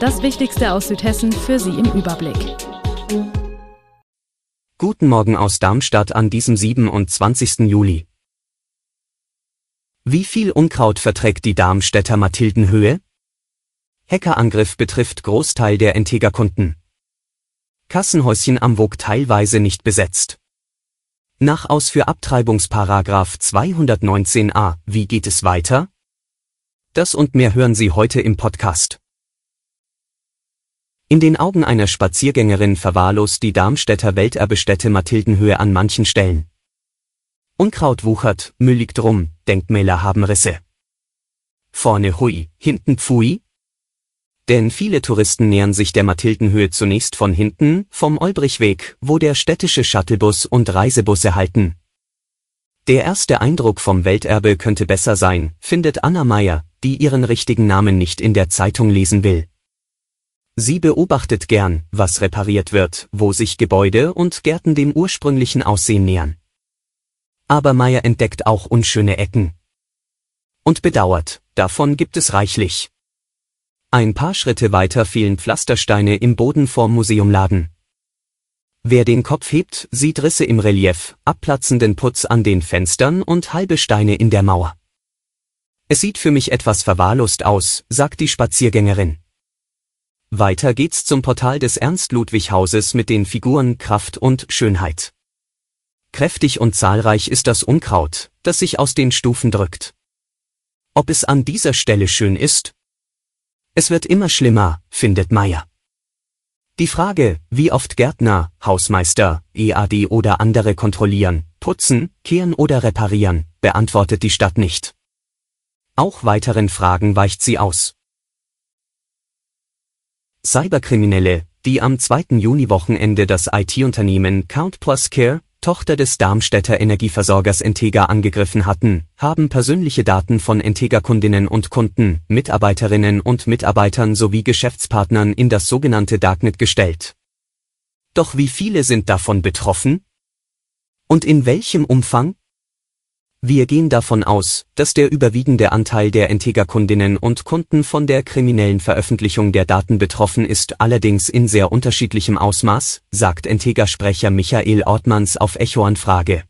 Das Wichtigste aus Südhessen für Sie im Überblick. Guten Morgen aus Darmstadt an diesem 27. Juli. Wie viel Unkraut verträgt die Darmstädter Mathildenhöhe? Hackerangriff betrifft Großteil der Integra-Kunden. Kassenhäuschen am Wog teilweise nicht besetzt. Nach Aus für Abtreibungsparagraf 219a, wie geht es weiter? Das und mehr hören Sie heute im Podcast. In den Augen einer Spaziergängerin verwahrlost die Darmstädter Welterbestätte Mathildenhöhe an manchen Stellen. Unkraut wuchert, Müll liegt rum, Denkmäler haben Risse. Vorne hui, hinten pfui? Denn viele Touristen nähern sich der Mathildenhöhe zunächst von hinten, vom Olbrichweg, wo der städtische Shuttlebus und Reisebusse halten. Der erste Eindruck vom Welterbe könnte besser sein, findet Anna Meyer, die ihren richtigen Namen nicht in der Zeitung lesen will. Sie beobachtet gern, was repariert wird, wo sich Gebäude und Gärten dem ursprünglichen Aussehen nähern. Aber Meyer entdeckt auch unschöne Ecken. Und bedauert, davon gibt es reichlich. Ein paar Schritte weiter fehlen Pflastersteine im Boden vorm Museumladen. Wer den Kopf hebt, sieht Risse im Relief, abplatzenden Putz an den Fenstern und halbe Steine in der Mauer. Es sieht für mich etwas verwahrlost aus, sagt die Spaziergängerin. Weiter geht's zum Portal des Ernst-Ludwig-Hauses mit den Figuren Kraft und Schönheit. Kräftig und zahlreich ist das Unkraut, das sich aus den Stufen drückt. Ob es an dieser Stelle schön ist? Es wird immer schlimmer, findet Meyer. Die Frage, wie oft Gärtner, Hausmeister, EAD oder andere kontrollieren, putzen, kehren oder reparieren, beantwortet die Stadt nicht. Auch weiteren Fragen weicht sie aus. Cyberkriminelle, die am 2. Juni-Wochenende das IT-Unternehmen Count Plus Care, Tochter des Darmstädter Energieversorgers Entega angegriffen hatten, haben persönliche Daten von Entega-Kundinnen und Kunden, Mitarbeiterinnen und Mitarbeitern sowie Geschäftspartnern in das sogenannte Darknet gestellt. Doch wie viele sind davon betroffen? Und in welchem Umfang? Wir gehen davon aus, dass der überwiegende Anteil der Integra-Kundinnen und Kunden von der kriminellen Veröffentlichung der Daten betroffen ist, allerdings in sehr unterschiedlichem Ausmaß, sagt Integra-Sprecher Michael Ortmanns auf Echo-Anfrage.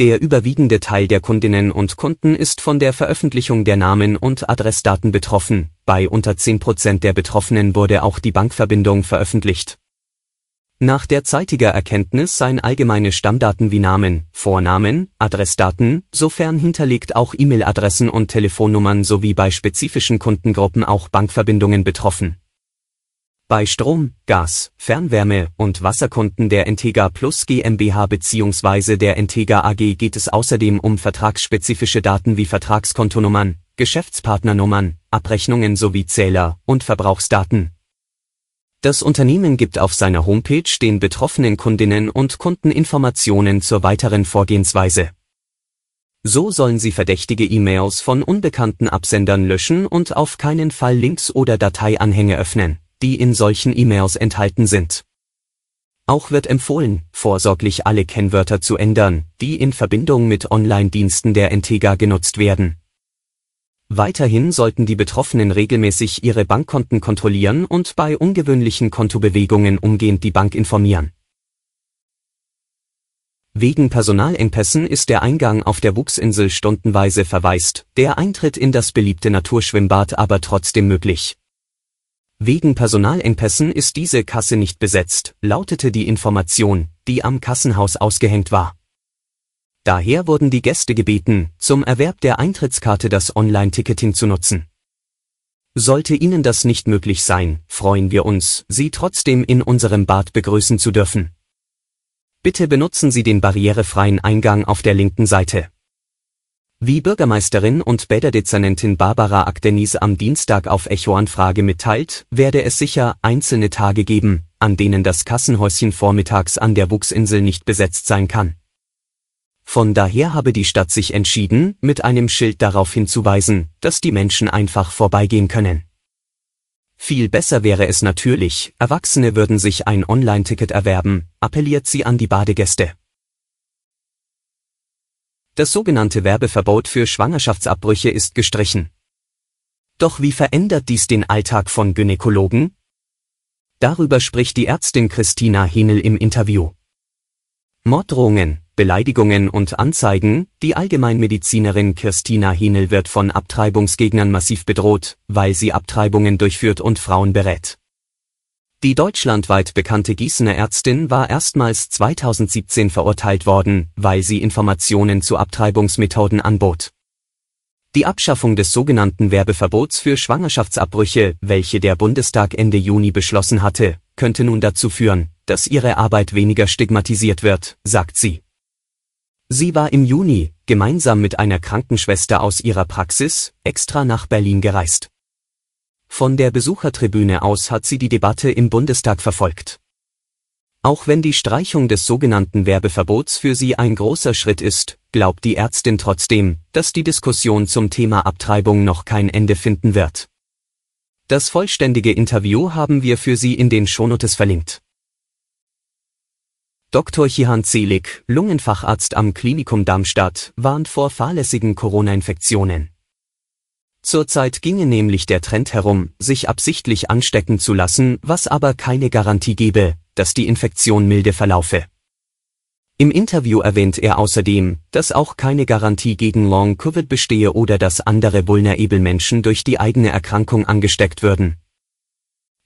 Der überwiegende Teil der Kundinnen und Kunden ist von der Veröffentlichung der Namen und Adressdaten betroffen, bei unter 10% der Betroffenen wurde auch die Bankverbindung veröffentlicht. Nach derzeitiger Erkenntnis seien allgemeine Stammdaten wie Namen, Vornamen, Adressdaten, sofern hinterlegt auch E-Mail-Adressen und Telefonnummern sowie bei spezifischen Kundengruppen auch Bankverbindungen betroffen. Bei Strom, Gas, Fernwärme und Wasserkunden der Entega Plus GmbH bzw. der Entega AG geht es außerdem um vertragsspezifische Daten wie Vertragskontonummern, Geschäftspartnernummern, Abrechnungen sowie Zähler und Verbrauchsdaten. Das Unternehmen gibt auf seiner Homepage den betroffenen Kundinnen und Kunden Informationen zur weiteren Vorgehensweise. So sollen sie verdächtige E-Mails von unbekannten Absendern löschen und auf keinen Fall Links oder Dateianhänge öffnen, die in solchen E-Mails enthalten sind. Auch wird empfohlen, vorsorglich alle Kennwörter zu ändern, die in Verbindung mit Online-Diensten der Entega genutzt werden Weiterhin sollten die Betroffenen regelmäßig ihre Bankkonten kontrollieren und bei ungewöhnlichen Kontobewegungen umgehend die Bank informieren. Wegen Personalengpässen ist der Eingang auf der Wuchsinsel stundenweise verwaist, der Eintritt in das beliebte Naturschwimmbad aber trotzdem möglich. Wegen Personalengpässen ist diese Kasse nicht besetzt, lautete die Information, die am Kassenhaus ausgehängt war. Daher wurden die Gäste gebeten, zum Erwerb der Eintrittskarte das Online-Ticketing zu nutzen. Sollte Ihnen das nicht möglich sein, freuen wir uns, Sie trotzdem in unserem Bad begrüßen zu dürfen. Bitte benutzen Sie den barrierefreien Eingang auf der linken Seite. Wie Bürgermeisterin und Bäderdezernentin Barbara Akdenis am Dienstag auf Echo-Anfrage mitteilt, werde es sicher einzelne Tage geben, an denen das Kassenhäuschen vormittags an der Wuchsinsel nicht besetzt sein kann. Von daher habe die Stadt sich entschieden, mit einem Schild darauf hinzuweisen, dass die Menschen einfach vorbeigehen können. Viel besser wäre es natürlich, Erwachsene würden sich ein Online-Ticket erwerben, appelliert sie an die Badegäste. Das sogenannte Werbeverbot für Schwangerschaftsabbrüche ist gestrichen. Doch wie verändert dies den Alltag von Gynäkologen? Darüber spricht die Ärztin Christina Henel im Interview. Morddrohungen, Beleidigungen und Anzeigen, die Allgemeinmedizinerin Christina Henel wird von Abtreibungsgegnern massiv bedroht, weil sie Abtreibungen durchführt und Frauen berät. Die deutschlandweit bekannte Gießener Ärztin war erstmals 2017 verurteilt worden, weil sie Informationen zu Abtreibungsmethoden anbot. Die Abschaffung des sogenannten Werbeverbots für Schwangerschaftsabbrüche, welche der Bundestag Ende Juni beschlossen hatte, könnte nun dazu führen, dass ihre Arbeit weniger stigmatisiert wird, sagt sie. Sie war im Juni, gemeinsam mit einer Krankenschwester aus ihrer Praxis, extra nach Berlin gereist. Von der Besuchertribüne aus hat sie die Debatte im Bundestag verfolgt. Auch wenn die Streichung des sogenannten Werbeverbots für sie ein großer Schritt ist, glaubt die Ärztin trotzdem, dass die Diskussion zum Thema Abtreibung noch kein Ende finden wird. Das vollständige Interview haben wir für Sie in den Shownotes verlinkt. Dr. Chihan Zelig, Lungenfacharzt am Klinikum Darmstadt, warnt vor fahrlässigen Corona-Infektionen. Zurzeit ginge nämlich der Trend herum, sich absichtlich anstecken zu lassen, was aber keine Garantie gebe, dass die Infektion milde verlaufe. Im Interview erwähnt er außerdem, dass auch keine Garantie gegen Long-Covid bestehe oder dass andere vulnerable Menschen durch die eigene Erkrankung angesteckt würden.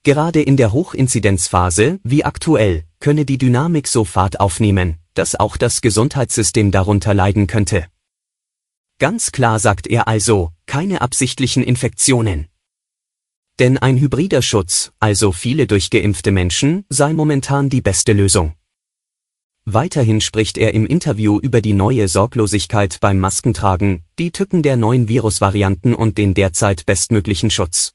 Gerade in der Hochinzidenzphase, wie aktuell, könne die Dynamik so Fahrt aufnehmen, dass auch das Gesundheitssystem darunter leiden könnte. Ganz klar sagt er also, keine absichtlichen Infektionen. Denn ein hybrider Schutz, also viele durchgeimpfte Menschen, sei momentan die beste Lösung. Weiterhin spricht er im Interview über die neue Sorglosigkeit beim Maskentragen, die Tücken der neuen Virusvarianten und den derzeit bestmöglichen Schutz.